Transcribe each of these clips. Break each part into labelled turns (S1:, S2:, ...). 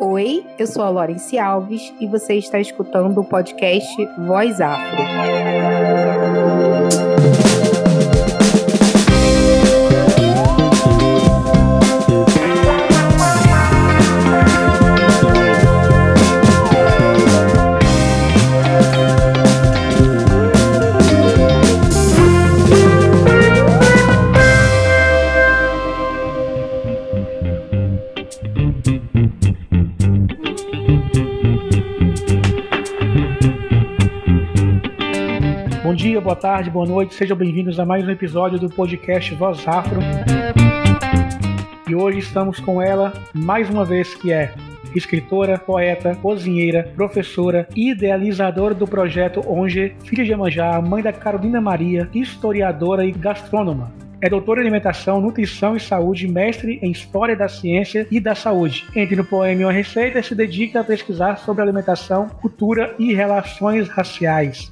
S1: Oi, eu sou a Lorence Alves e você está escutando o podcast Voz Afro.
S2: Tarde, boa noite, sejam bem-vindos a mais um episódio do podcast Voz Afro. E hoje estamos com ela mais uma vez, que é escritora, poeta, cozinheira, professora e idealizadora do projeto Onge, filha de Amanjá, mãe da Carolina Maria, historiadora e gastrônoma. É doutora em alimentação, nutrição e saúde, mestre em história da ciência e da saúde. Entre no poema Uma Receita e se dedica a pesquisar sobre alimentação, cultura e relações raciais.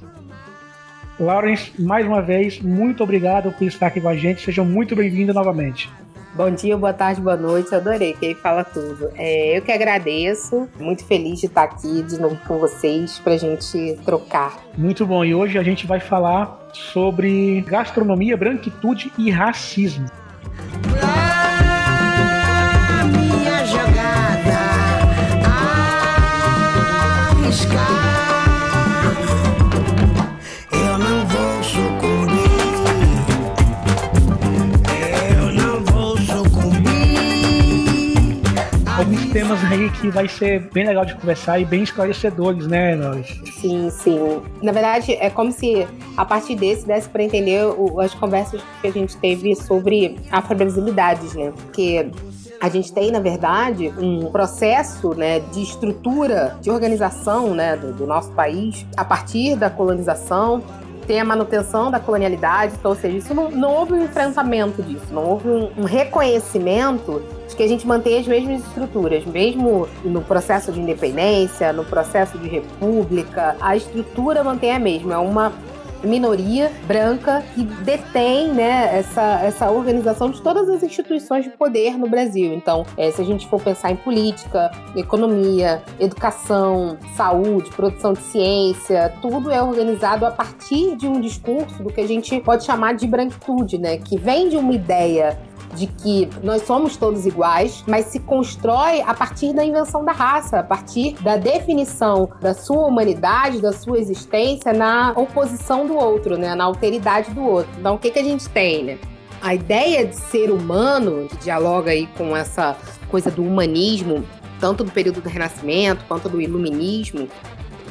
S2: Lawrence, mais uma vez, muito obrigado por estar aqui com a gente. Sejam muito bem-vindos novamente.
S1: Bom dia, boa tarde, boa noite. Adorei quem fala tudo. É, eu que agradeço. Muito feliz de estar aqui de novo com vocês para a gente trocar.
S2: Muito bom. E hoje a gente vai falar sobre gastronomia, branquitude e racismo. Temas aí que vai ser bem legal de conversar e bem esclarecedores, né, nós?
S1: Sim, sim. Na verdade, é como se a partir desse desse para entender o, as conversas que a gente teve sobre afro-brasilidades, né? Porque a gente tem, na verdade, um processo né, de estrutura, de organização né, do, do nosso país a partir da colonização tem a manutenção da colonialidade, então, ou seja, isso não, não houve um enfrentamento disso, não houve um, um reconhecimento de que a gente mantém as mesmas estruturas, mesmo no processo de independência, no processo de república, a estrutura mantém a mesma, é uma minoria branca que detém né, essa, essa organização de todas as instituições de poder no Brasil. Então, é, se a gente for pensar em política, economia, educação, saúde, produção de ciência, tudo é organizado a partir de um discurso do que a gente pode chamar de branquitude, né, que vem de uma ideia de que nós somos todos iguais, mas se constrói a partir da invenção da raça, a partir da definição da sua humanidade, da sua existência na oposição do outro, né? na alteridade do outro. Então, o que, que a gente tem, né? A ideia de ser humano, que dialoga aí com essa coisa do humanismo, tanto do período do Renascimento quanto do Iluminismo,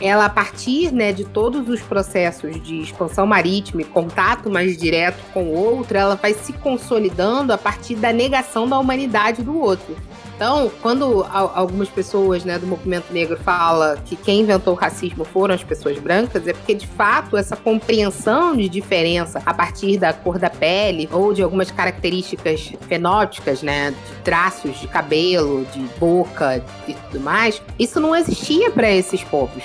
S1: ela a partir né, de todos os processos de expansão marítima e contato mais direto com o outro, ela vai se consolidando a partir da negação da humanidade do outro. Então, quando algumas pessoas né, do movimento negro falam que quem inventou o racismo foram as pessoas brancas, é porque de fato essa compreensão de diferença a partir da cor da pele ou de algumas características fenóticas, né, de traços de cabelo, de boca e tudo mais, isso não existia para esses povos.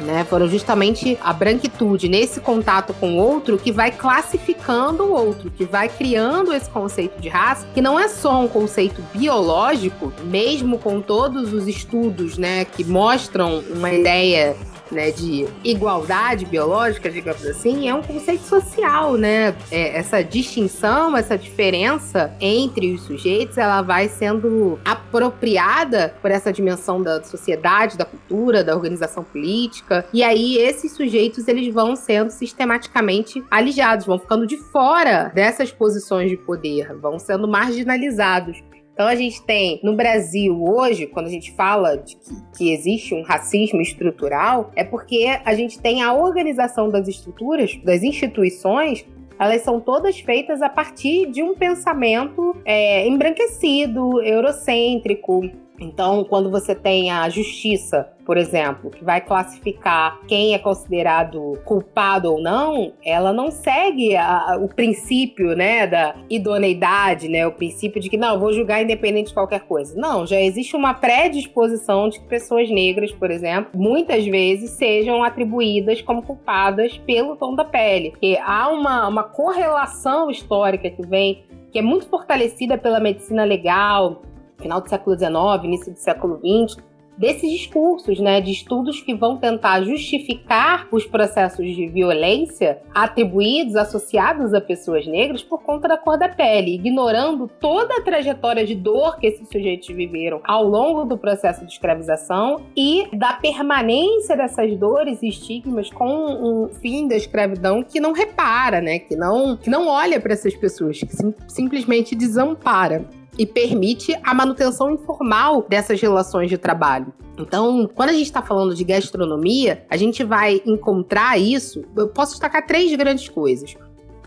S1: Né? Foram justamente a branquitude nesse contato com o outro que vai classificando o outro, que vai criando esse conceito de raça, que não é só um conceito biológico, mesmo com todos os estudos, né, que mostram uma ideia né, de igualdade biológica, digamos assim, é um conceito social, né? É, essa distinção, essa diferença entre os sujeitos, ela vai sendo apropriada por essa dimensão da sociedade, da cultura, da organização política. E aí esses sujeitos eles vão sendo sistematicamente alijados, vão ficando de fora dessas posições de poder, vão sendo marginalizados. Então a gente tem no Brasil hoje, quando a gente fala de que, que, existe um racismo estrutural, é porque a gente tem a organização das estruturas, das instituições, elas são todas feitas a partir de um pensamento é, embranquecido, eurocêntrico, então, quando você tem a justiça, por exemplo, que vai classificar quem é considerado culpado ou não, ela não segue a, o princípio, né, da idoneidade, né, o princípio de que não, vou julgar independente de qualquer coisa. Não, já existe uma predisposição de que pessoas negras, por exemplo, muitas vezes sejam atribuídas como culpadas pelo tom da pele. Porque há uma, uma correlação histórica que vem que é muito fortalecida pela medicina legal, final do século XIX, início do século XX, desses discursos, né, de estudos que vão tentar justificar os processos de violência atribuídos, associados a pessoas negras por conta da cor da pele, ignorando toda a trajetória de dor que esses sujeitos viveram ao longo do processo de escravização e da permanência dessas dores e estigmas com um fim da escravidão que não repara, né, que não, que não olha para essas pessoas, que sim, simplesmente desampara e permite a manutenção informal dessas relações de trabalho. Então, quando a gente está falando de gastronomia, a gente vai encontrar isso. Eu posso destacar três grandes coisas.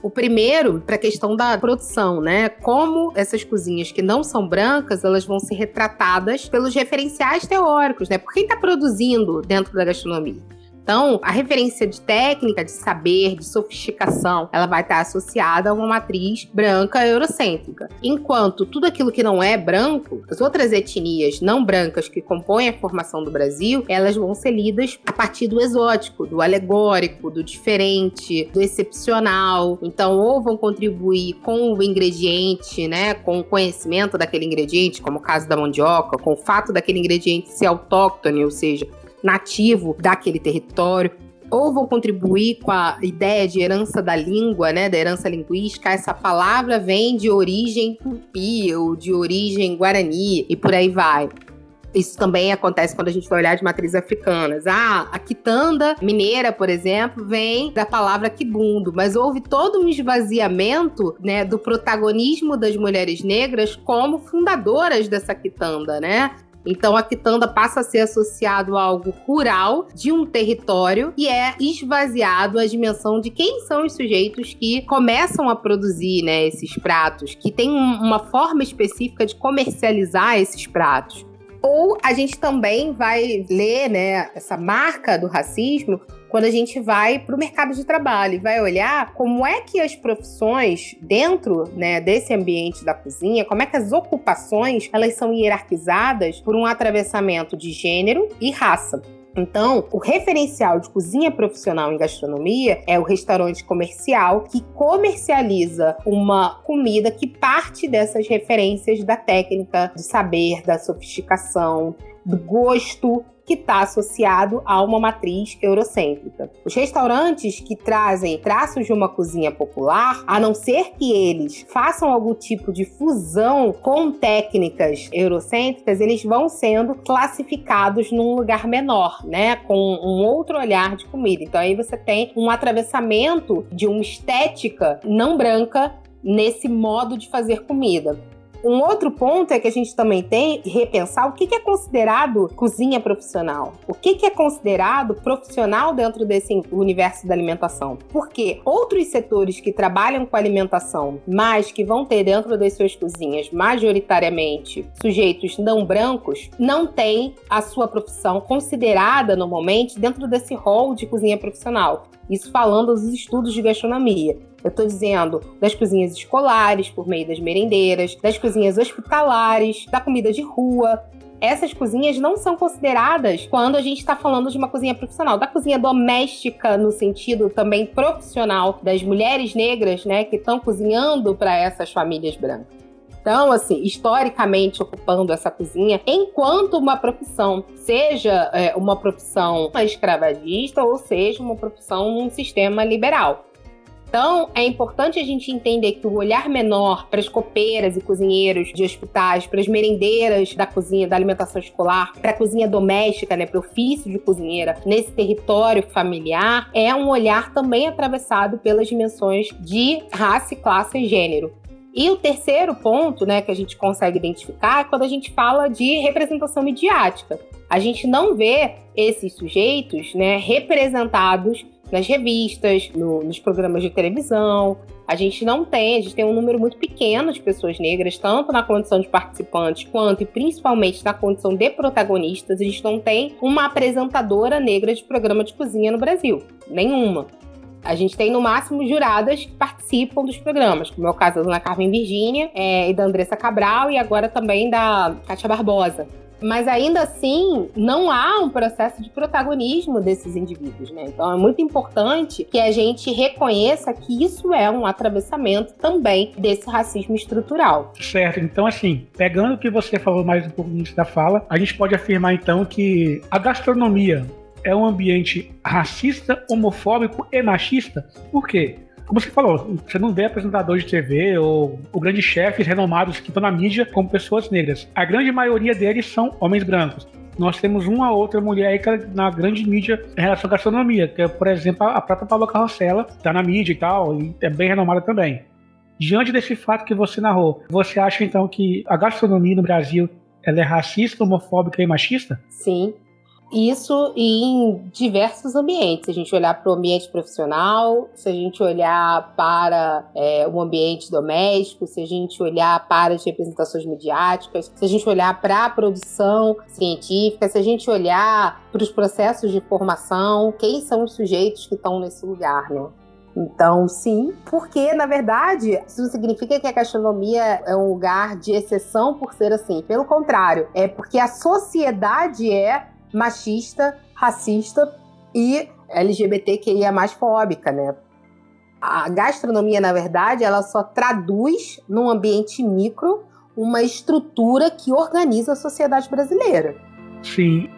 S1: O primeiro, para a questão da produção, né? Como essas cozinhas que não são brancas, elas vão ser retratadas pelos referenciais teóricos, né? Por quem está produzindo dentro da gastronomia. Então, a referência de técnica, de saber, de sofisticação, ela vai estar associada a uma matriz branca eurocêntrica. Enquanto tudo aquilo que não é branco, as outras etnias não brancas que compõem a formação do Brasil, elas vão ser lidas a partir do exótico, do alegórico, do diferente, do excepcional. Então, ou vão contribuir com o ingrediente, né, com o conhecimento daquele ingrediente, como o caso da mandioca, com o fato daquele ingrediente ser autóctone, ou seja, nativo daquele território, ou vão contribuir com a ideia de herança da língua, né, da herança linguística. Essa palavra vem de origem tupi ou de origem guarani e por aí vai. Isso também acontece quando a gente vai olhar de matrizes africanas. Ah, a quitanda mineira, por exemplo, vem da palavra quibundo, mas houve todo um esvaziamento né, do protagonismo das mulheres negras como fundadoras dessa quitanda, né? Então a quitanda passa a ser associado a algo rural de um território e é esvaziado a dimensão de quem são os sujeitos que começam a produzir né, esses pratos, que tem uma forma específica de comercializar esses pratos. Ou a gente também vai ler né, essa marca do racismo quando a gente vai para o mercado de trabalho e vai olhar como é que as profissões dentro né, desse ambiente da cozinha, como é que as ocupações elas são hierarquizadas por um atravessamento de gênero e raça. Então, o referencial de cozinha profissional em gastronomia é o restaurante comercial que comercializa uma comida que parte dessas referências da técnica, do saber, da sofisticação, do gosto que está associado a uma matriz eurocêntrica. Os restaurantes que trazem traços de uma cozinha popular, a não ser que eles façam algum tipo de fusão com técnicas eurocêntricas, eles vão sendo classificados num lugar menor, né, com um outro olhar de comida. Então aí você tem um atravessamento de uma estética não branca nesse modo de fazer comida. Um outro ponto é que a gente também tem repensar o que é considerado cozinha profissional. O que é considerado profissional dentro desse universo da alimentação. Porque outros setores que trabalham com alimentação, mas que vão ter dentro das suas cozinhas majoritariamente sujeitos não brancos, não têm a sua profissão considerada normalmente dentro desse rol de cozinha profissional. Isso falando dos estudos de gastronomia. Eu estou dizendo das cozinhas escolares, por meio das merendeiras, das cozinhas hospitalares, da comida de rua. Essas cozinhas não são consideradas quando a gente está falando de uma cozinha profissional. Da cozinha doméstica, no sentido também profissional, das mulheres negras, né, que estão cozinhando para essas famílias brancas. Então, assim, historicamente ocupando essa cozinha enquanto uma profissão, seja é, uma profissão escravagista ou seja uma profissão num sistema liberal. Então, é importante a gente entender que o olhar menor para as copeiras e cozinheiros de hospitais, para as merendeiras da cozinha, da alimentação escolar, para a cozinha doméstica, né, para o ofício de cozinheira, nesse território familiar, é um olhar também atravessado pelas dimensões de raça, classe e gênero. E o terceiro ponto, né, que a gente consegue identificar é quando a gente fala de representação midiática. A gente não vê esses sujeitos, né, representados nas revistas, no, nos programas de televisão. A gente não tem, a gente tem um número muito pequeno de pessoas negras, tanto na condição de participantes quanto e principalmente na condição de protagonistas. A gente não tem uma apresentadora negra de programa de cozinha no Brasil. Nenhuma. A gente tem no máximo juradas que participam dos programas, como é o caso da Dona Carmen Virgínia é, e da Andressa Cabral, e agora também da Kátia Barbosa. Mas ainda assim não há um processo de protagonismo desses indivíduos, né? Então é muito importante que a gente reconheça que isso é um atravessamento também desse racismo estrutural.
S2: Certo. Então assim, pegando o que você falou mais um pouco no início da fala, a gente pode afirmar então que a gastronomia é um ambiente racista, homofóbico e machista. Por quê? Como você falou, você não vê apresentadores de TV ou, ou grandes chefes renomados que estão na mídia como pessoas negras. A grande maioria deles são homens brancos. Nós temos uma outra mulher aí é na grande mídia em relação à gastronomia, que é, por exemplo, a própria Paula Carrossela, está na mídia e tal, e é bem renomada também. Diante desse fato que você narrou, você acha então que a gastronomia no Brasil ela é racista, homofóbica e machista?
S1: Sim, isso em diversos ambientes. Se a gente olhar para o ambiente profissional, se a gente olhar para é, o ambiente doméstico, se a gente olhar para as representações mediáticas, se a gente olhar para a produção científica, se a gente olhar para os processos de formação, quem são os sujeitos que estão nesse lugar, né? Então, sim, porque na verdade isso não significa que a gastronomia é um lugar de exceção por ser assim. Pelo contrário, é porque a sociedade é machista, racista e LGBTQIA mais fóbica, né? A gastronomia, na verdade, ela só traduz num ambiente micro uma estrutura que organiza a sociedade brasileira.
S2: Sim,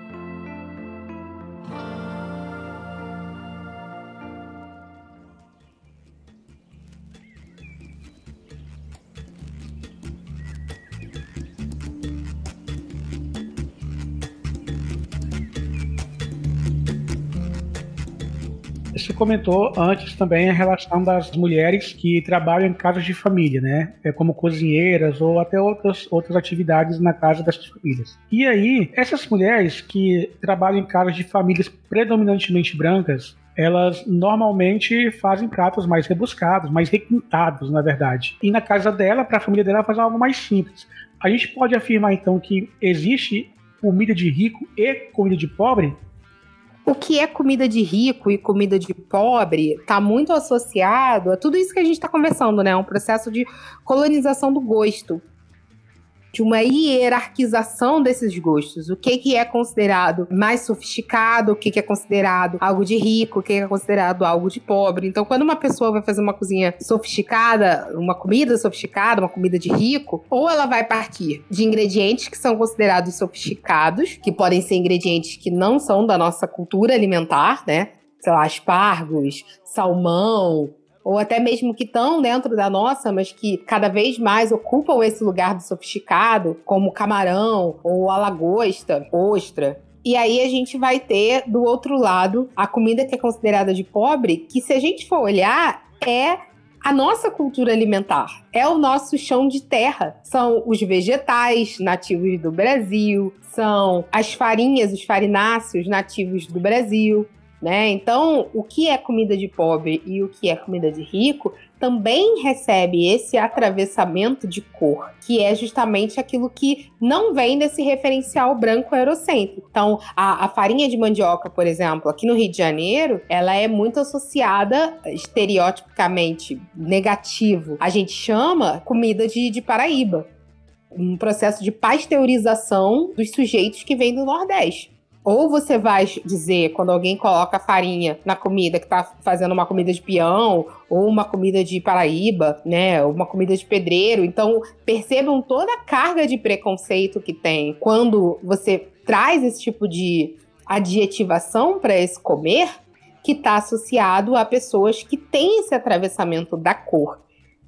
S2: comentou antes também a relação das mulheres que trabalham em casas de família, né? É como cozinheiras ou até outras, outras atividades na casa dessas famílias. E aí, essas mulheres que trabalham em casas de famílias predominantemente brancas, elas normalmente fazem pratos mais rebuscados, mais requintados, na verdade. E na casa dela, para a família dela, faz algo mais simples. A gente pode afirmar então que existe comida de rico e comida de pobre?
S1: O que é comida de rico e comida de pobre está muito associado a tudo isso que a gente está conversando, né? Um processo de colonização do gosto de uma hierarquização desses gostos. O que, que é considerado mais sofisticado, o que, que é considerado algo de rico, o que é considerado algo de pobre. Então, quando uma pessoa vai fazer uma cozinha sofisticada, uma comida sofisticada, uma comida de rico, ou ela vai partir de ingredientes que são considerados sofisticados, que podem ser ingredientes que não são da nossa cultura alimentar, né? Sei lá, aspargos, salmão, ou até mesmo que estão dentro da nossa, mas que cada vez mais ocupam esse lugar do sofisticado, como camarão ou a lagosta, ostra. E aí a gente vai ter do outro lado a comida que é considerada de pobre, que se a gente for olhar, é a nossa cultura alimentar. É o nosso chão de terra. São os vegetais nativos do Brasil, são as farinhas, os farináceos nativos do Brasil, né? Então, o que é comida de pobre e o que é comida de rico também recebe esse atravessamento de cor, que é justamente aquilo que não vem desse referencial branco eurocêntrico. Então, a, a, farinha de mandioca, por exemplo, aqui no Rio de Janeiro, ela é muito associada estereotipicamente negativo. A gente chama comida de, de Paraíba. Um processo de pasteurização dos sujeitos que vêm do Nordeste. Ou você vai dizer, quando alguém coloca farinha na comida, que tá fazendo uma comida de peão, ou uma comida de Paraíba, né? Uma comida de pedreiro. Então, percebam toda a carga de preconceito que tem quando você traz esse tipo de adjetivação para esse comer, que está associado a pessoas que têm esse atravessamento da cor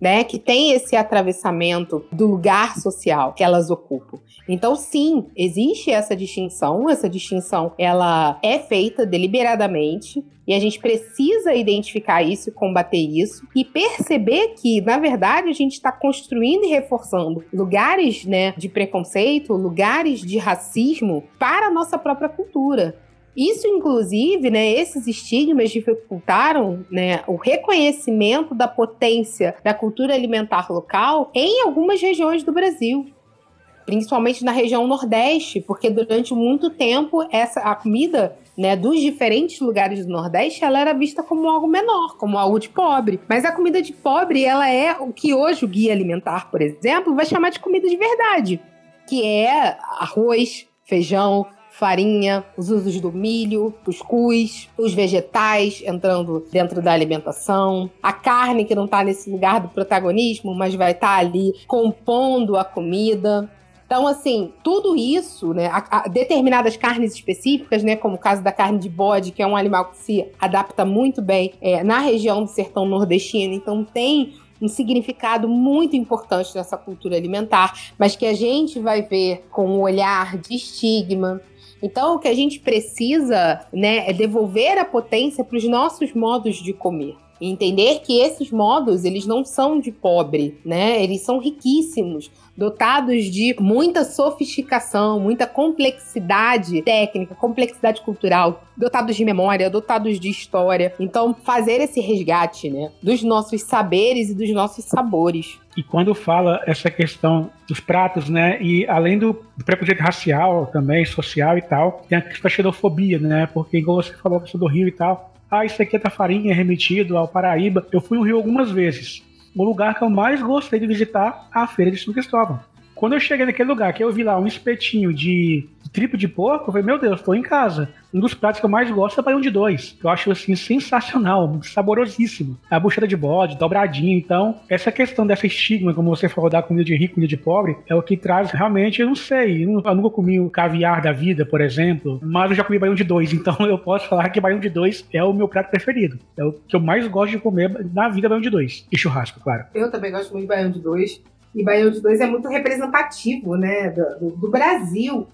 S1: né, que tem esse atravessamento do lugar social que elas ocupam. Então, sim, existe essa distinção. Essa distinção ela é feita deliberadamente e a gente precisa identificar isso e combater isso e perceber que, na verdade, a gente está construindo e reforçando lugares né, de preconceito, lugares de racismo para a nossa própria cultura. Isso, inclusive, né, esses estigmas dificultaram né, o reconhecimento da potência da cultura alimentar local em algumas regiões do Brasil. Principalmente na região Nordeste, porque durante muito tempo essa a comida né, dos diferentes lugares do Nordeste, ela era vista como algo menor, como algo de pobre. Mas a comida de pobre, ela é o que hoje o guia alimentar, por exemplo, vai chamar de comida de verdade, que é arroz, feijão, farinha, os usos do milho, cuscuz, os vegetais entrando dentro da alimentação, a carne que não está nesse lugar do protagonismo, mas vai estar tá ali compondo a comida. Então, assim, tudo isso, né, a, a, determinadas carnes específicas, né, como o caso da carne de bode, que é um animal que se adapta muito bem é, na região do sertão nordestino, então tem um significado muito importante nessa cultura alimentar, mas que a gente vai ver com um olhar de estigma, então, o que a gente precisa, né, é devolver a potência para os nossos modos de comer. E entender que esses modos, eles não são de pobre, né? Eles são riquíssimos, dotados de muita sofisticação, muita complexidade técnica, complexidade cultural, dotados de memória, dotados de história. Então, fazer esse resgate, né, dos nossos saberes e dos nossos sabores.
S2: E quando fala essa questão dos pratos, né, e além do preconceito racial também, social e tal, tem a questão da xenofobia, né, porque igual você falou, a do Rio e tal, ah, isso aqui é da farinha, é remetido ao Paraíba. Eu fui no Rio algumas vezes. O lugar que eu mais gostei de visitar é a Feira de São Cristóvão. Quando eu cheguei naquele lugar, que eu vi lá um espetinho de tripo de porco, eu falei, meu Deus, estou em casa. Um dos pratos que eu mais gosto é baião de dois. Eu acho, assim, sensacional, saborosíssimo. A buchada de bode, dobradinho. Então, essa questão dessa estigma, como você falou, da comida de rico, comida de pobre, é o que traz realmente, eu não sei. Eu nunca comi o caviar da vida, por exemplo, mas eu já comi baião de dois. Então, eu posso falar que baião de dois é o meu prato preferido. É o que eu mais gosto de comer na vida, baião de dois. E churrasco, claro.
S1: Eu também gosto muito de baião de dois. E Baião de Dois é muito representativo né, do, do, Brasil.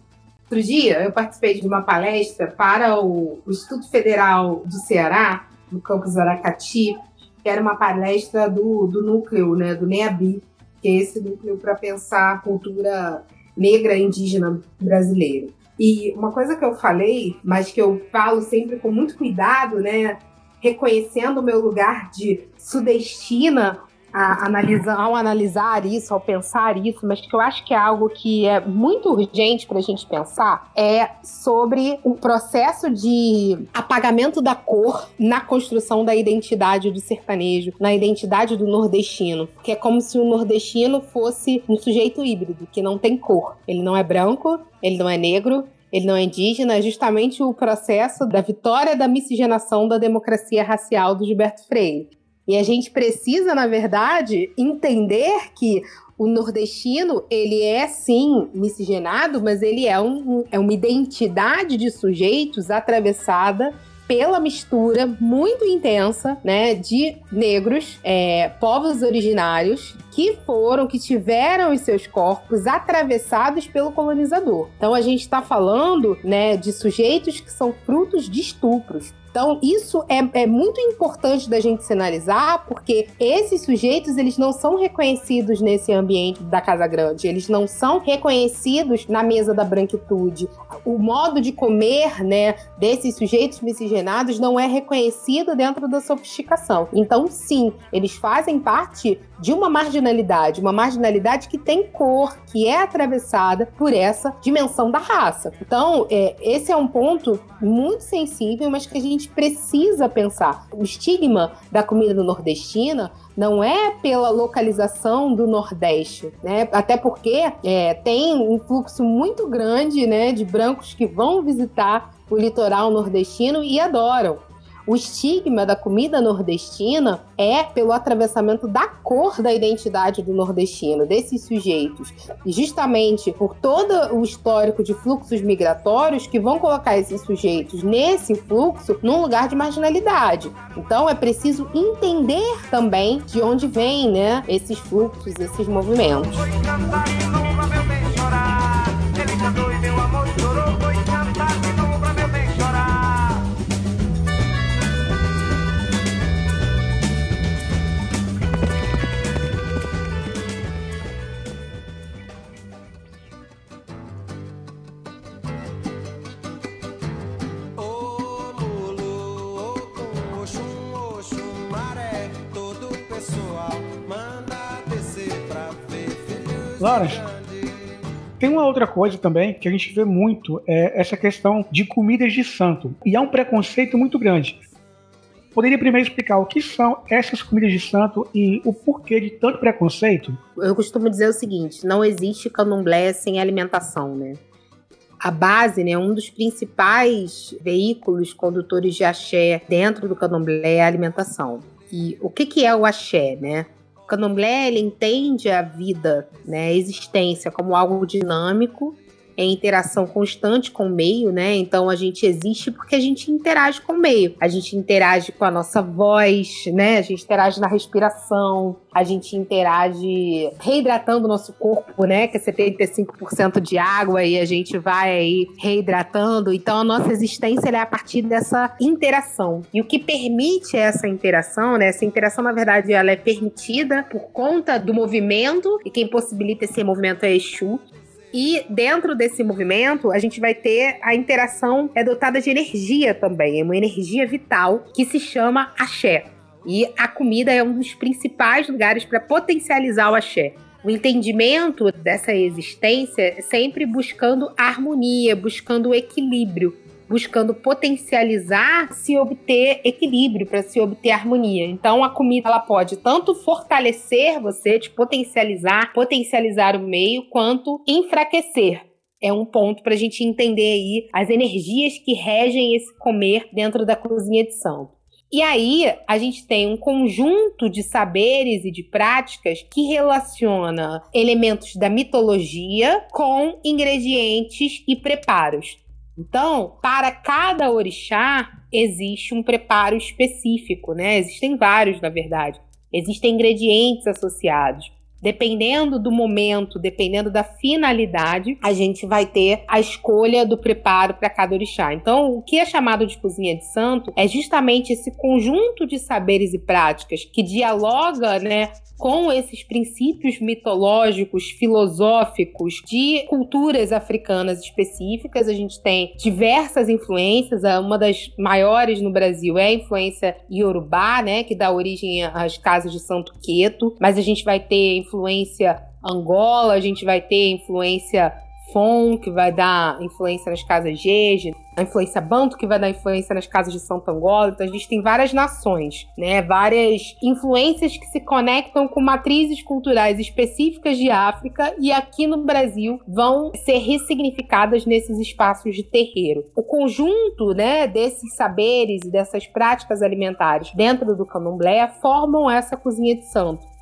S1: Outro dia eu participei de uma palestra para o, Instituto Federal do Ceará, no campus Aracati, que era uma palestra do, do núcleo, né, do NEABI, que é esse núcleo para pensar a cultura negra indígena brasileira. E uma coisa que eu falei, mas que eu falo sempre com muito cuidado, né, reconhecendo o meu lugar de sudestina, a ao analisar isso, ao pensar isso, mas que eu acho que é algo que é muito urgente para a gente pensar, é sobre o processo de apagamento da cor na construção da identidade do sertanejo, na identidade do nordestino. Que é como se o nordestino fosse um sujeito híbrido, que não tem cor. Ele não é branco, ele não é negro, ele não é indígena, é justamente o processo da vitória da miscigenação da democracia racial do Gilberto Freire. E a gente precisa, na verdade, entender que o nordestino, ele é sim miscigenado, mas ele é, um, é uma identidade de sujeitos atravessada pela mistura muito intensa, né, de negros, é, povos originários que foram, que tiveram os seus corpos atravessados pelo colonizador. Então a gente está falando, né, de sujeitos que são frutos de estupros, então, isso é, é muito importante da gente sinalizar, porque esses sujeitos, eles não são reconhecidos nesse ambiente da Casa Grande, eles não são reconhecidos na mesa da branquitude. O modo de comer, né, desses sujeitos miscigenados não é reconhecido dentro da sofisticação. Então, sim, eles fazem parte de uma marginalidade, uma marginalidade que tem cor, que é atravessada por essa dimensão da raça. Então, é, esse é um ponto muito sensível, mas que a gente precisa pensar. O estigma da comida nordestina não é pela localização do Nordeste, né? Até porque é, tem um fluxo muito grande, né, de brancos que vão visitar o litoral nordestino e adoram. O estigma da comida nordestina é pelo atravessamento da cor da identidade do nordestino, desses sujeitos. E justamente por todo o histórico de fluxos migratórios que vão colocar esses sujeitos nesse fluxo num lugar de marginalidade. Então é preciso entender também de onde vêm né, esses fluxos, esses movimentos.
S2: Lawrence, tem uma outra coisa também que a gente vê muito, é essa questão de comidas de santo. E há um preconceito muito grande. Poderia primeiro explicar o que são essas comidas de santo e o porquê de tanto preconceito?
S1: Eu costumo dizer o seguinte: não existe candomblé sem alimentação, né? a base, né, um dos principais veículos condutores de axé dentro do candomblé é a alimentação. E o que, que é o axé, né? Candomblé ele entende a vida, né, a existência como algo dinâmico em interação constante com o meio, né? Então a gente existe porque a gente interage com o meio. A gente interage com a nossa voz, né? A gente interage na respiração, a gente interage reidratando o nosso corpo, né? Que é 75% de água e a gente vai aí reidratando. Então a nossa existência é a partir dessa interação. E o que permite essa interação, né? Essa interação, na verdade, ela é permitida por conta do movimento, e quem possibilita esse movimento é Exu. E dentro desse movimento, a gente vai ter a interação é dotada de energia também, é uma energia vital que se chama axé. E a comida é um dos principais lugares para potencializar o axé. O entendimento dessa existência é sempre buscando harmonia, buscando equilíbrio buscando potencializar se obter equilíbrio, para se obter harmonia. Então a comida ela pode tanto fortalecer você, te potencializar, potencializar o meio, quanto enfraquecer. É um ponto para a gente entender aí as energias que regem esse comer dentro da cozinha de santo. E aí, a gente tem um conjunto de saberes e de práticas que relaciona elementos da mitologia com ingredientes e preparos. Então, para cada orixá existe um preparo específico, né? Existem vários, na verdade. Existem ingredientes associados. Dependendo do momento, dependendo da finalidade, a gente vai ter a escolha do preparo para cada orixá. Então, o que é chamado de cozinha de santo é justamente esse conjunto de saberes e práticas que dialoga, né, com esses princípios mitológicos, filosóficos de culturas africanas específicas. A gente tem diversas influências, uma das maiores no Brasil é a influência iorubá, né, que dá origem às casas de Santo Queto, mas a gente vai ter influência Angola, a gente vai ter influência Fon, que vai dar influência nas casas Jeje, a influência Banto, que vai dar influência nas casas de São Angola. Então a gente tem várias nações, né? Várias influências que se conectam com matrizes culturais específicas de África e aqui no Brasil vão ser ressignificadas nesses espaços de terreiro. O conjunto, né, desses saberes e dessas práticas alimentares dentro do candomblé formam essa cozinha de santo.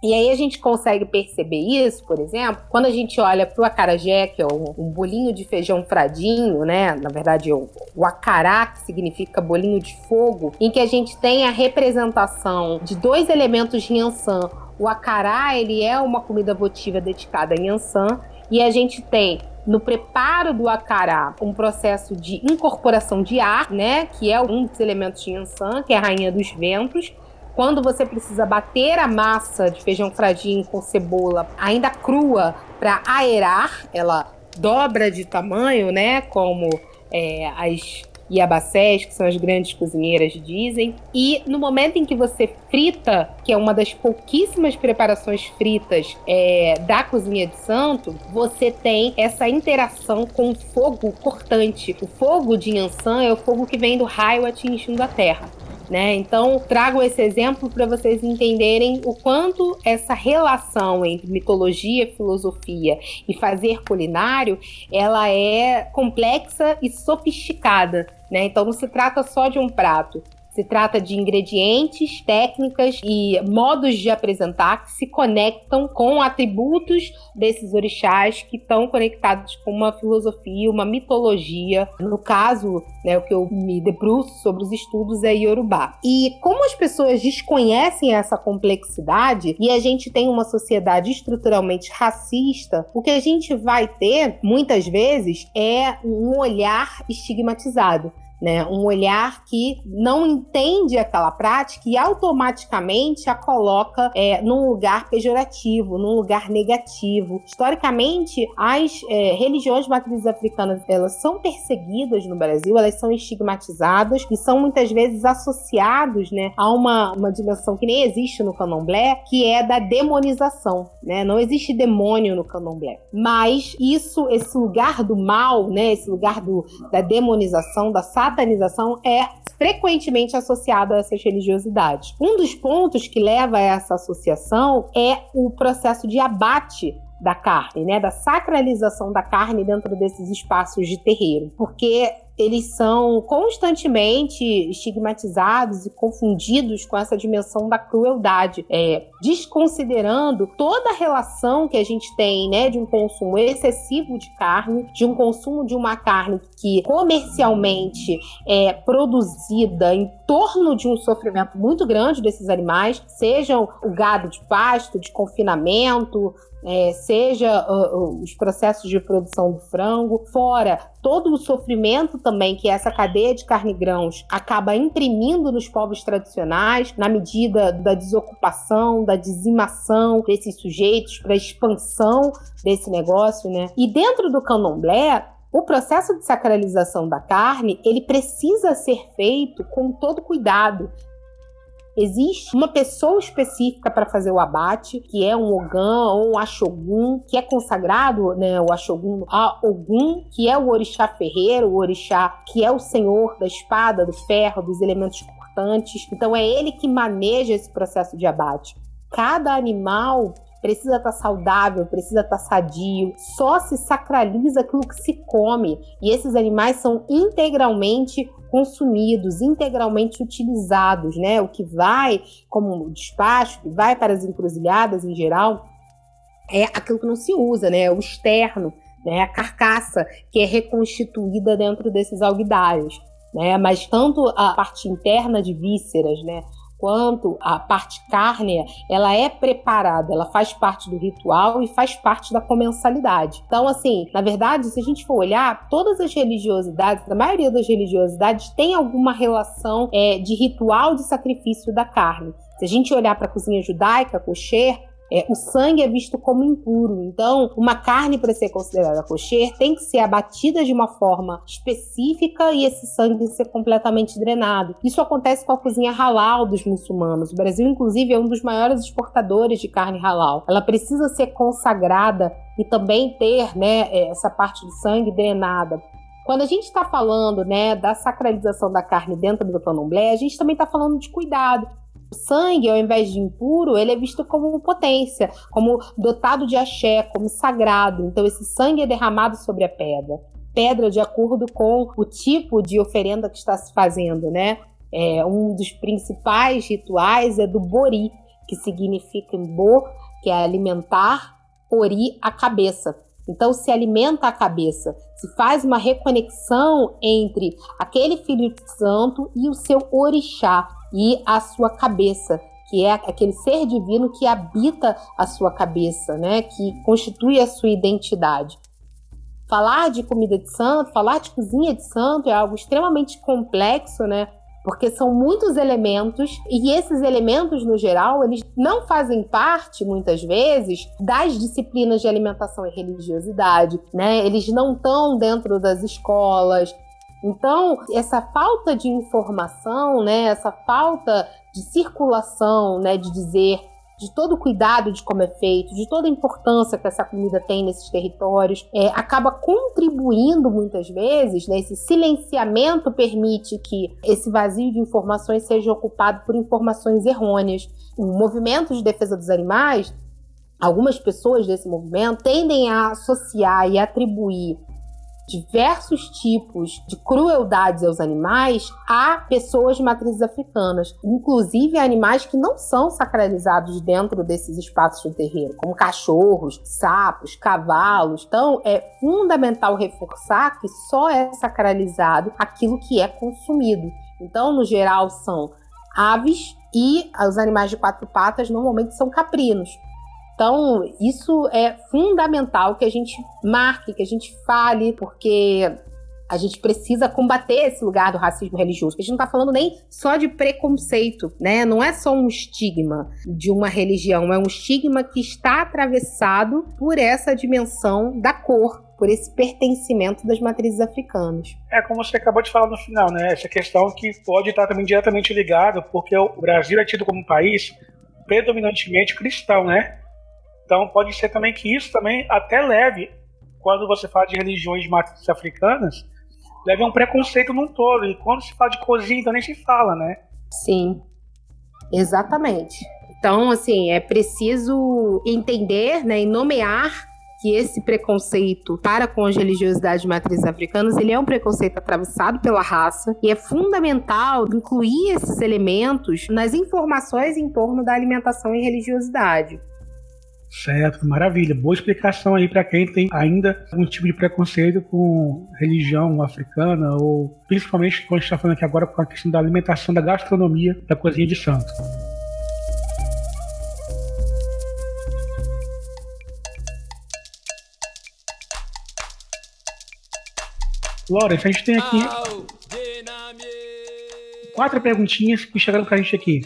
S1: E aí a gente consegue perceber isso, por exemplo, quando a gente olha para o acarajé, que é um, bolinho de feijão fradinho, né? Na verdade, o, o acará, que significa bolinho de fogo, em que a gente tem a representação de dois elementos de Yansan. O acará, ele é uma comida votiva dedicada a Yansan, e a gente tem no preparo do acará um processo de incorporação de ar, né, que é um dos elementos de Yansan, que é a rainha dos ventos, quando você precisa bater a massa de feijão fradinho com cebola ainda crua para aerar, ela dobra de tamanho, né? Como é, as Iabacés, que são as grandes cozinheiras, dizem. E no momento em que você frita, que é uma das pouquíssimas preparações fritas é, da cozinha de santo, você tem essa interação com o fogo cortante. O fogo de Yansan é o fogo que vem do raio atingindo a terra. Né? Então, trago esse exemplo para vocês entenderem o quanto essa relação entre mitologia, filosofia e fazer culinário, ela é complexa e sofisticada, né? Então não se trata só de um prato, se trata de ingredientes, técnicas e modos de apresentar que se conectam com atributos desses orixás que estão conectados com uma filosofia, uma mitologia. No caso, né, o que eu me debruço sobre os estudos é Yorubá. E como as pessoas desconhecem essa complexidade e a gente tem uma sociedade estruturalmente racista, o que a gente vai ter muitas vezes é um olhar estigmatizado né? Um olhar que não entende aquela prática e automaticamente a coloca é, num lugar pejorativo, num lugar negativo. Historicamente, as é, religiões matrizes africanas elas são perseguidas no Brasil, elas são estigmatizadas e são muitas vezes associados, né, a uma, uma dimensão que nem existe no Candomblé, que é da demonização, né? Não existe demônio no Candomblé, mas isso, esse lugar do mal, né, esse lugar do, da demonização, da satanização é frequentemente associado a essas religiosidades. Um dos pontos que leva a essa associação é o processo de abate da carne, né, da sacralização da carne dentro desses espaços de terreiro, porque eles são constantemente estigmatizados e confundidos com essa dimensão da crueldade, é, desconsiderando toda a relação que a gente tem, né, de um consumo excessivo de carne, de um consumo de uma carne que comercialmente é produzida em torno de um sofrimento muito grande desses animais, sejam o gado de pasto, de confinamento, é, seja uh, os processos de produção do frango, fora todo o sofrimento também que essa cadeia de carne-grãos acaba imprimindo nos povos tradicionais, na medida da desocupação, da dizimação desses sujeitos, para a expansão desse negócio, né? E dentro do candomblé, o processo de sacralização da carne, ele precisa ser feito com todo cuidado, Existe uma pessoa específica para fazer o abate, que é um Ogã ou um Ashogun, que é consagrado, né, o Ashogun a Ogum, que é o orixá ferreiro, o orixá que é o senhor da espada, do ferro, dos elementos cortantes. Então é ele que maneja esse processo de abate. Cada animal precisa estar tá saudável, precisa estar tá sadio. Só se sacraliza aquilo que se come. E esses animais são integralmente consumidos, integralmente utilizados, né? O que vai como despacho, que vai para as encruzilhadas em geral, é aquilo que não se usa, né? O externo, né? A carcaça que é reconstituída dentro desses alguidários. Né, mas tanto a parte interna de vísceras, né, quanto a parte cárnea, ela é preparada, ela faz parte do ritual e faz parte da comensalidade. Então, assim, na verdade, se a gente for olhar, todas as religiosidades, a maioria das religiosidades tem alguma relação é, de ritual de sacrifício da carne. Se a gente olhar para a cozinha judaica, kosher, é, o sangue é visto como impuro. Então, uma carne para ser considerada kosher tem que ser abatida de uma forma específica e esse sangue ser completamente drenado. Isso acontece com a cozinha halal dos muçulmanos. O Brasil, inclusive, é um dos maiores exportadores de carne halal. Ela precisa ser consagrada e também ter né, é, essa parte do sangue drenada. Quando a gente está falando né, da sacralização da carne dentro do candomblé, a gente também está falando de cuidado. Sangue, ao invés de impuro, ele é visto como potência, como dotado de axé, como sagrado. Então, esse sangue é derramado sobre a pedra. Pedra de acordo com o tipo de oferenda que está se fazendo, né? É, um dos principais rituais é do bori, que significa em bo, que é alimentar, ori, a cabeça. Então se alimenta a cabeça, se faz uma reconexão entre aquele filho santo e o seu orixá e a sua cabeça, que é aquele ser divino que habita a sua cabeça, né? Que constitui a sua identidade. Falar de comida de santo, falar de cozinha de santo é algo extremamente complexo, né? Porque são muitos elementos e esses elementos, no geral, eles não fazem parte, muitas vezes, das disciplinas de alimentação e religiosidade, né? Eles não estão dentro das escolas, então, essa falta de informação, né, essa falta de circulação, né, de dizer de todo o cuidado de como é feito, de toda a importância que essa comida tem nesses territórios, é, acaba contribuindo muitas vezes, né, esse silenciamento permite que esse vazio de informações seja ocupado por informações errôneas. O movimento de defesa dos animais, algumas pessoas desse movimento tendem a associar e atribuir diversos tipos de crueldades aos animais a pessoas de matrizes africanas, inclusive animais que não são sacralizados dentro desses espaços de terreiro, como cachorros, sapos, cavalos. Então, é fundamental reforçar que só é sacralizado aquilo que é consumido. Então, no geral, são aves e os animais de quatro patas normalmente são caprinos. Então, isso é fundamental que a gente marque, que a gente fale, porque a gente precisa combater esse lugar do racismo religioso. A gente não está falando nem só de preconceito, né? Não é só um estigma de uma religião, é um estigma que está atravessado por essa dimensão da cor, por esse pertencimento das matrizes africanas.
S2: É como você acabou de falar no final, né? Essa questão que pode estar também diretamente ligada, porque o Brasil é tido como um país predominantemente cristão, né? Então pode ser também que isso também até leve, quando você fala de religiões de matrizes africanas, leve a um preconceito num todo. E quando se fala de cozinha, então nem se fala, né?
S1: Sim, exatamente. Então, assim, é preciso entender né, e nomear que esse preconceito para com as religiosidades de matrizes africanas, ele é um preconceito atravessado pela raça e é fundamental incluir esses elementos nas informações em torno da alimentação e religiosidade.
S2: Certo, maravilha. Boa explicação aí para quem tem ainda algum tipo de preconceito com religião africana ou principalmente quando a gente está falando aqui agora com a questão da alimentação, da gastronomia da cozinha de santo. Lawrence, a gente tem aqui quatro perguntinhas que chegaram pra gente aqui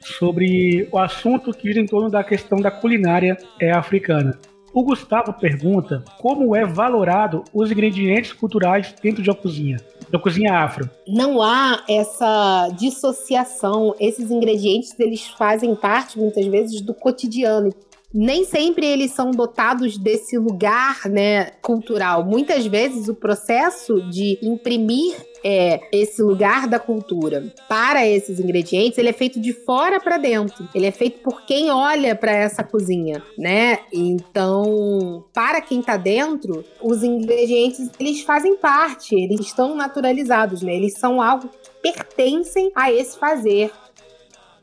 S2: sobre o assunto que gira em torno da questão da culinária é, africana. O Gustavo pergunta como é valorado os ingredientes culturais dentro de uma cozinha, da cozinha afro.
S1: Não há essa dissociação. Esses ingredientes eles fazem parte muitas vezes do cotidiano nem sempre eles são dotados desse lugar né, cultural. Muitas vezes o processo de imprimir é, esse lugar da cultura para esses ingredientes, ele é feito de fora para dentro. Ele é feito por quem olha para essa cozinha, né? Então, para quem está dentro, os ingredientes eles fazem parte, eles estão naturalizados, né? Eles são algo que pertencem a esse fazer.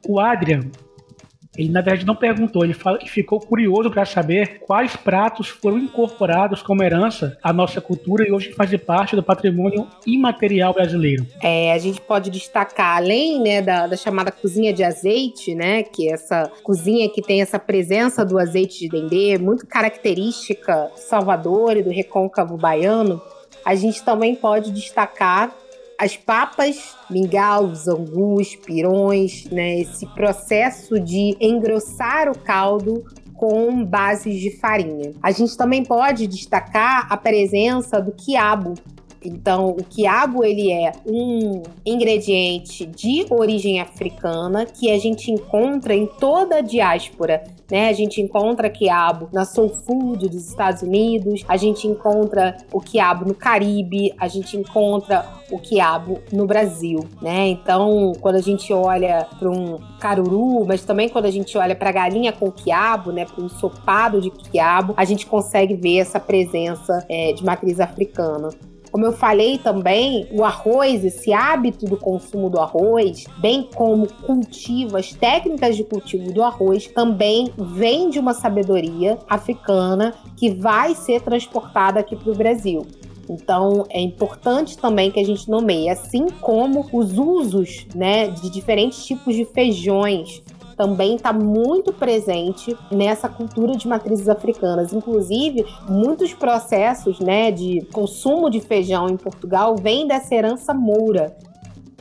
S2: O Adrian, ele, na verdade, não perguntou, ele ficou curioso para saber quais pratos foram incorporados como herança à nossa cultura e hoje fazem parte do patrimônio imaterial brasileiro.
S1: É, a gente pode destacar, além né, da, da chamada cozinha de azeite, né, que é essa cozinha que tem essa presença do azeite de dendê, muito característica do Salvador e do recôncavo baiano, a gente também pode destacar as papas, mingaus, angus, pirões, né? Esse processo de engrossar o caldo com bases de farinha. A gente também pode destacar a presença do quiabo, então, o quiabo ele é um ingrediente de origem africana que a gente encontra em toda a diáspora né? A gente encontra quiabo na Soul Food dos Estados Unidos, a gente encontra o quiabo no Caribe, a gente encontra o quiabo no Brasil, né? Então, quando a gente olha para um caruru, mas também quando a gente olha para galinha com quiabo, né, para um ensopado de quiabo, a gente consegue ver essa presença é, de matriz africana. Como eu falei também, o arroz, esse hábito do consumo do arroz, bem como cultivo, as técnicas de cultivo do arroz, também vem de uma sabedoria africana que vai ser transportada aqui para o Brasil. Então é importante também que a gente nomeie, assim como os usos né, de diferentes tipos de feijões também está muito presente nessa cultura de matrizes africanas. Inclusive, muitos processos né, de consumo de feijão em Portugal vêm dessa herança moura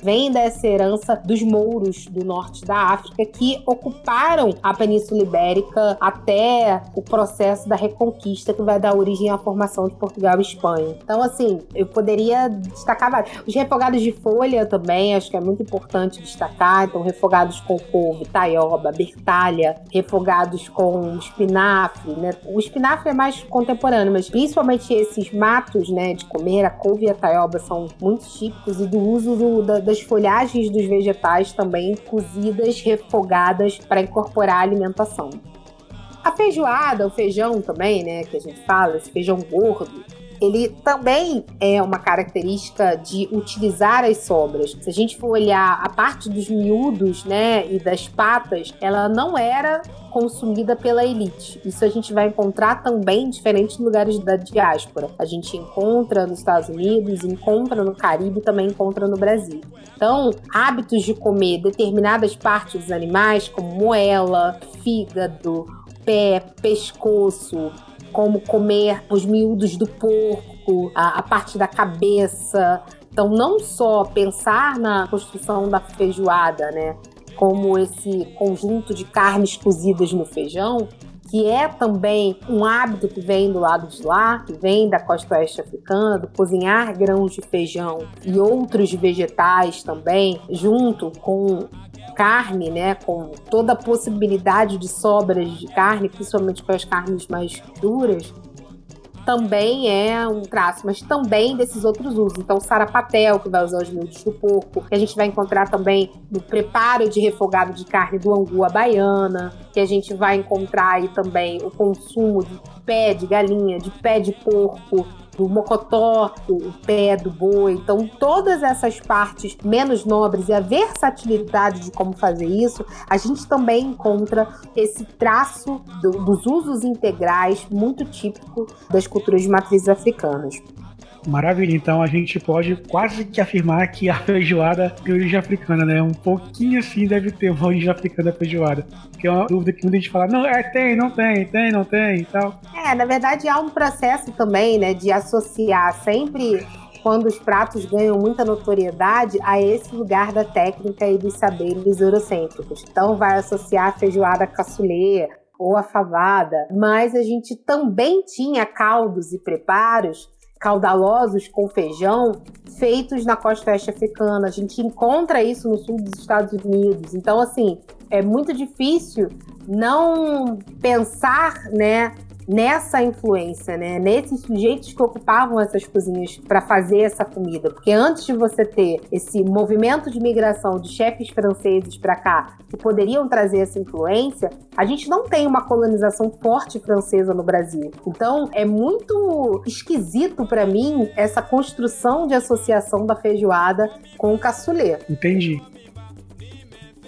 S1: vem dessa herança dos mouros do norte da África que ocuparam a Península Ibérica até o processo da Reconquista que vai dar origem à formação de Portugal e Espanha. Então, assim, eu poderia destacar vários. Os refogados de folha também, acho que é muito importante destacar. Então, refogados com couve, taioba, bertalha, refogados com espinafre, né? O espinafre é mais contemporâneo, mas principalmente esses matos, né, de comer, a couve e a taioba são muito típicos e do uso do, da, das folhagens dos vegetais também cozidas, refogadas para incorporar a alimentação. A feijoada, o feijão também, né, que a gente fala, esse feijão gordo, ele também é uma característica de utilizar as sobras. Se a gente for olhar a parte dos miúdos, né, e das patas, ela não era consumida pela elite. Isso a gente vai encontrar também em diferentes lugares da diáspora. A gente encontra nos Estados Unidos, encontra no Caribe também encontra no Brasil. Então, hábitos de comer determinadas partes dos animais, como moela, fígado, pé, pescoço, como comer os miúdos do porco, a, a parte da cabeça. Então, não só pensar na construção da feijoada, né? Como esse conjunto de carnes cozidas no feijão, que é também um hábito que vem do lado de lá, que vem da costa oeste africana, do cozinhar grãos de feijão e outros vegetais também, junto com carne, né, com toda a possibilidade de sobras de carne, principalmente com as carnes mais duras, também é um traço, mas também desses outros usos. Então, sarapatel, que vai usar os miúdos do porco, que a gente vai encontrar também no preparo de refogado de carne do angu à baiana, que a gente vai encontrar aí também o consumo de pé de galinha, de pé de porco, do mocotó, o pé do boi. Então, todas essas partes menos nobres e a versatilidade de como fazer isso, a gente também encontra esse traço do, dos usos integrais muito típico das culturas de matrizes africanas.
S2: Maravilha, então a gente pode quase que afirmar que a feijoada tem origem africana, né? Um pouquinho assim deve ter uma origem africana da feijoada. Que é uma dúvida que muita gente fala, não, é, tem, não tem, tem, não tem e tal.
S1: É, na verdade há um processo também, né, de associar sempre quando os pratos ganham muita notoriedade a esse lugar da técnica e dos saberes eurocêntricos. Então vai associar a feijoada caçulê ou a favada, mas a gente também tinha caldos e preparos caudalosos com feijão feitos na costa oeste africana. A gente encontra isso no sul dos Estados Unidos. Então, assim, é muito difícil não pensar, né, nessa influência, né? Nesses sujeitos que ocupavam essas cozinhas para fazer essa comida, porque antes de você ter esse movimento de migração de chefes franceses para cá que poderiam trazer essa influência, a gente não tem uma colonização forte francesa no Brasil. Então é muito esquisito para mim essa construção de associação da feijoada com o cassoulet.
S2: Entendi.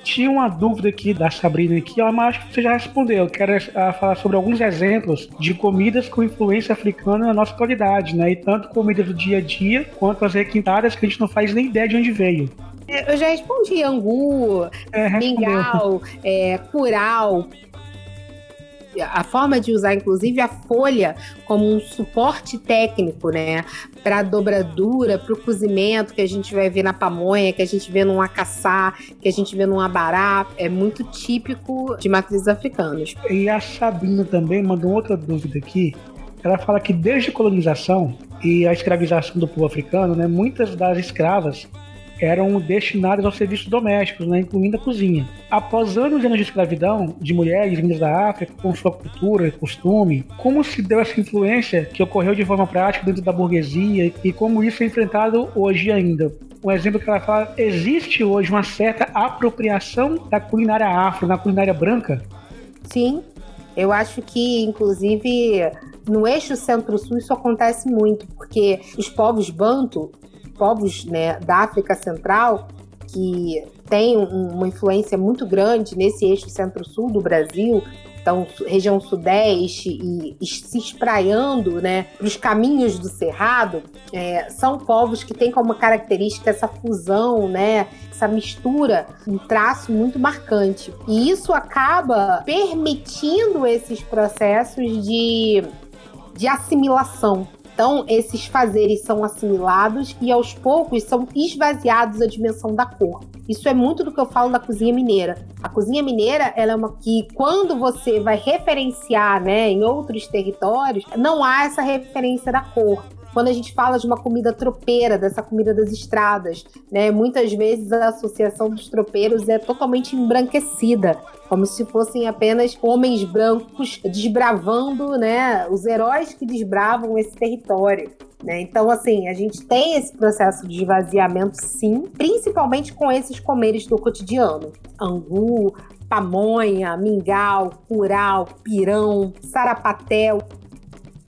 S2: Tinha uma dúvida aqui da Sabrina aqui, mas acho que você já respondeu. Eu quero uh, falar sobre alguns exemplos de comidas com influência africana na nossa qualidade, né? E tanto comidas do dia a dia quanto as requintadas que a gente não faz nem ideia de onde veio.
S1: Eu já respondi angu, é, mingau, é, curau, a forma de usar, inclusive, a folha como um suporte técnico, né? Para dobradura, para o cozimento que a gente vai ver na pamonha, que a gente vê num acaçá, que a gente vê num abará, é muito típico de matrizes africanas.
S2: E a Sabina também mandou outra dúvida aqui. Ela fala que desde a colonização e a escravização do povo africano, né, muitas das escravas eram destinadas aos serviços domésticos, né, incluindo a cozinha. Após anos e anos de escravidão de mulheres vindas da África, com sua cultura e costume, como se deu essa influência que ocorreu de forma prática dentro da burguesia e como isso é enfrentado hoje ainda? Um exemplo que ela fala, existe hoje uma certa apropriação da culinária afro na culinária branca?
S1: Sim, eu acho que, inclusive, no eixo centro-sul isso acontece muito, porque os povos banto, povos né, da África Central, que tem uma influência muito grande nesse eixo centro-sul do Brasil, então região sudeste e, e se espraiando né, para os caminhos do Cerrado, é, são povos que têm como característica essa fusão, né, essa mistura, um traço muito marcante. E isso acaba permitindo esses processos de, de assimilação então, esses fazeres são assimilados e aos poucos são esvaziados a dimensão da cor. Isso é muito do que eu falo da cozinha mineira. A cozinha mineira, ela é uma que quando você vai referenciar, né, em outros territórios, não há essa referência da cor quando a gente fala de uma comida tropeira, dessa comida das estradas, né? Muitas vezes a associação dos tropeiros é totalmente embranquecida, como se fossem apenas homens brancos desbravando, né? Os heróis que desbravam esse território. Né? Então, assim, a gente tem esse processo de esvaziamento, sim, principalmente com esses comeres do cotidiano. Angu, pamonha, mingau, curau, pirão, sarapatel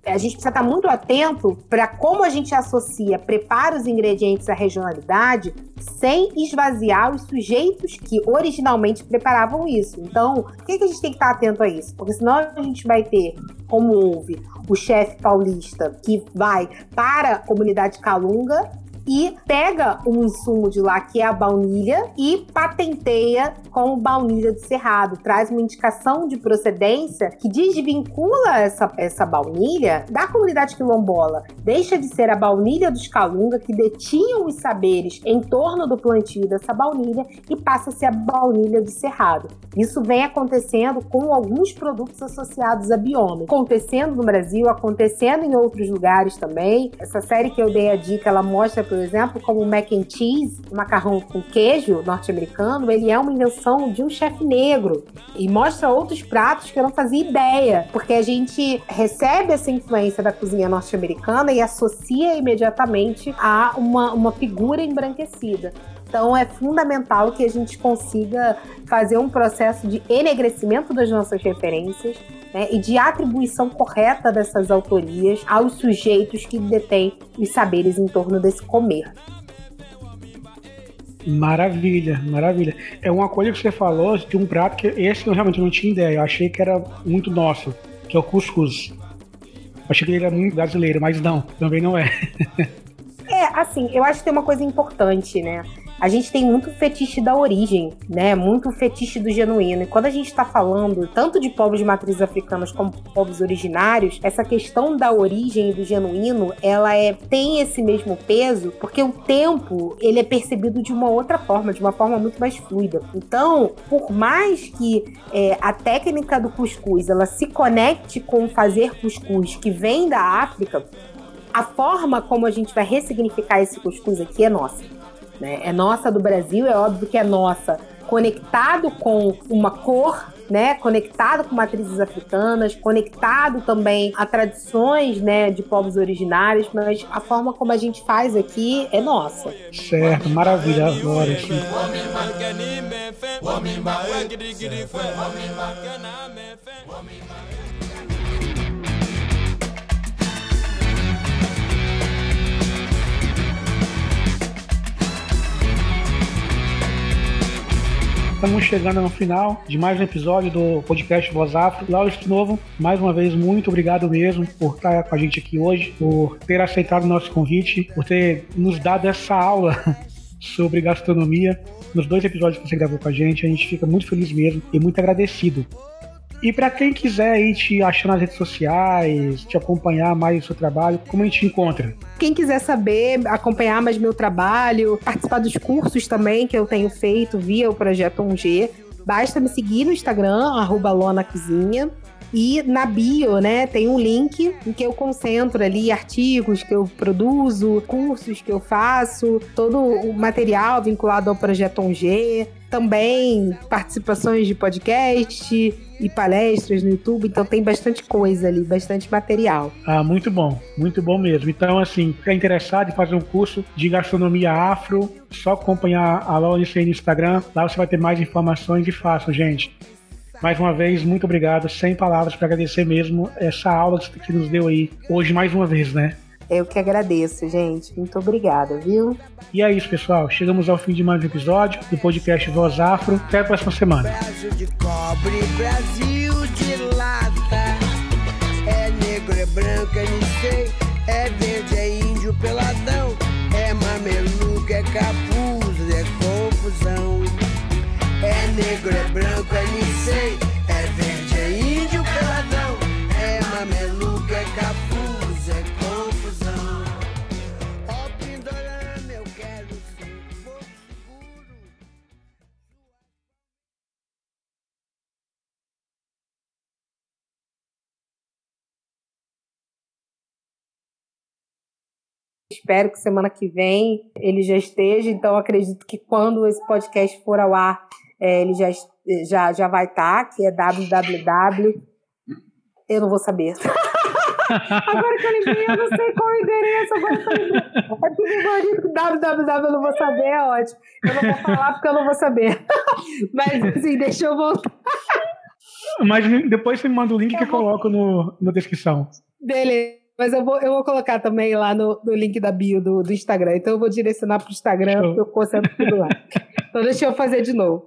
S1: a gente precisa estar muito atento para como a gente associa, prepara os ingredientes à regionalidade sem esvaziar os sujeitos que originalmente preparavam isso. Então, por que, que a gente tem que estar atento a isso? Porque senão a gente vai ter, como houve, o chefe paulista que vai para a comunidade calunga e pega um insumo de lá, que é a baunilha, e patenteia como baunilha de cerrado. Traz uma indicação de procedência que desvincula essa, essa baunilha da comunidade quilombola. Deixa de ser a baunilha dos Calunga, que detinham os saberes em torno do plantio dessa baunilha, e passa a ser a baunilha do cerrado. Isso vem acontecendo com alguns produtos associados a bioma. Acontecendo no Brasil, acontecendo em outros lugares também. Essa série que eu dei a dica, ela mostra, por exemplo, como o mac and cheese, macarrão com queijo norte-americano, ele é uma invenção de um chefe negro e mostra outros pratos que eu não fazia ideia, porque a gente recebe essa influência da cozinha norte-americana e associa imediatamente a uma, uma figura embranquecida. Então é fundamental que a gente consiga fazer um processo de enegrecimento das nossas referências né, e de atribuição correta dessas autorias aos sujeitos que detêm os saberes em torno desse comer.
S2: Maravilha, maravilha. É uma coisa que você falou de um prato que esse eu realmente não tinha ideia. Eu achei que era muito nosso, que é o cuscuz. Eu achei que ele era muito brasileiro, mas não, também não é.
S1: é, assim, eu acho que tem uma coisa importante, né? A gente tem muito fetiche da origem, né? Muito fetiche do genuíno. E quando a gente está falando tanto de povos de matrizes africanas como povos originários, essa questão da origem e do genuíno, ela é tem esse mesmo peso, porque o tempo ele é percebido de uma outra forma, de uma forma muito mais fluida. Então, por mais que é, a técnica do cuscuz ela se conecte com fazer cuscuz que vem da África, a forma como a gente vai ressignificar esse cuscuz aqui é nossa. Né? É nossa do Brasil, é óbvio que é nossa, conectado com uma cor, né, conectado com matrizes africanas, conectado também a tradições, né, de povos originários, mas a forma como a gente faz aqui é nossa.
S2: Certo, maravilha, agora sim. Estamos chegando no final de mais um episódio do podcast Voz Afro. Laura de novo, mais uma vez, muito obrigado mesmo por estar com a gente aqui hoje, por ter aceitado o nosso convite, por ter nos dado essa aula sobre gastronomia nos dois episódios que você gravou com a gente. A gente fica muito feliz mesmo e muito agradecido. E para quem quiser aí te achar nas redes sociais, te acompanhar mais o seu trabalho, como a gente encontra?
S1: Quem quiser saber, acompanhar mais meu trabalho, participar dos cursos também que eu tenho feito via o Projeto 1G, basta me seguir no Instagram, arroba Lona Cozinha. E na bio, né, tem um link em que eu concentro ali artigos que eu produzo, cursos que eu faço, todo o material vinculado ao projeto 1G, também participações de podcast e palestras no YouTube, então tem bastante coisa ali, bastante material.
S2: Ah, muito bom, muito bom mesmo. Então, assim, fica interessado em fazer um curso de gastronomia afro, só acompanhar a Laurice aí no Instagram, lá você vai ter mais informações e façam, gente. Mais uma vez, muito obrigado, sem palavras para agradecer mesmo essa aula que você nos deu aí hoje mais uma vez, né?
S1: Eu que agradeço, gente. Muito obrigada, viu?
S2: E é isso, pessoal. Chegamos ao fim de mais um episódio do podcast Voz Afro. Até a próxima semana. Brasil de cobre, Brasil de
S1: Espero que semana que vem ele já esteja. Então, acredito que quando esse podcast for ao ar, é, ele já, já, já vai estar, tá, que é www. Eu não vou saber. agora que eu lembrei, eu não sei qual é o endereço. Agora que eu lembrei. É porque www eu não vou saber, é ótimo. Eu não vou falar porque eu não vou saber. Mas, assim, deixa eu voltar.
S2: Mas depois você me manda o link eu que eu coloco no, na descrição.
S1: Beleza. Mas eu vou, eu vou colocar também lá no, no link da bio do, do Instagram. Então eu vou direcionar para o Instagram, porque eu concentro tudo lá. Então deixa eu fazer de novo.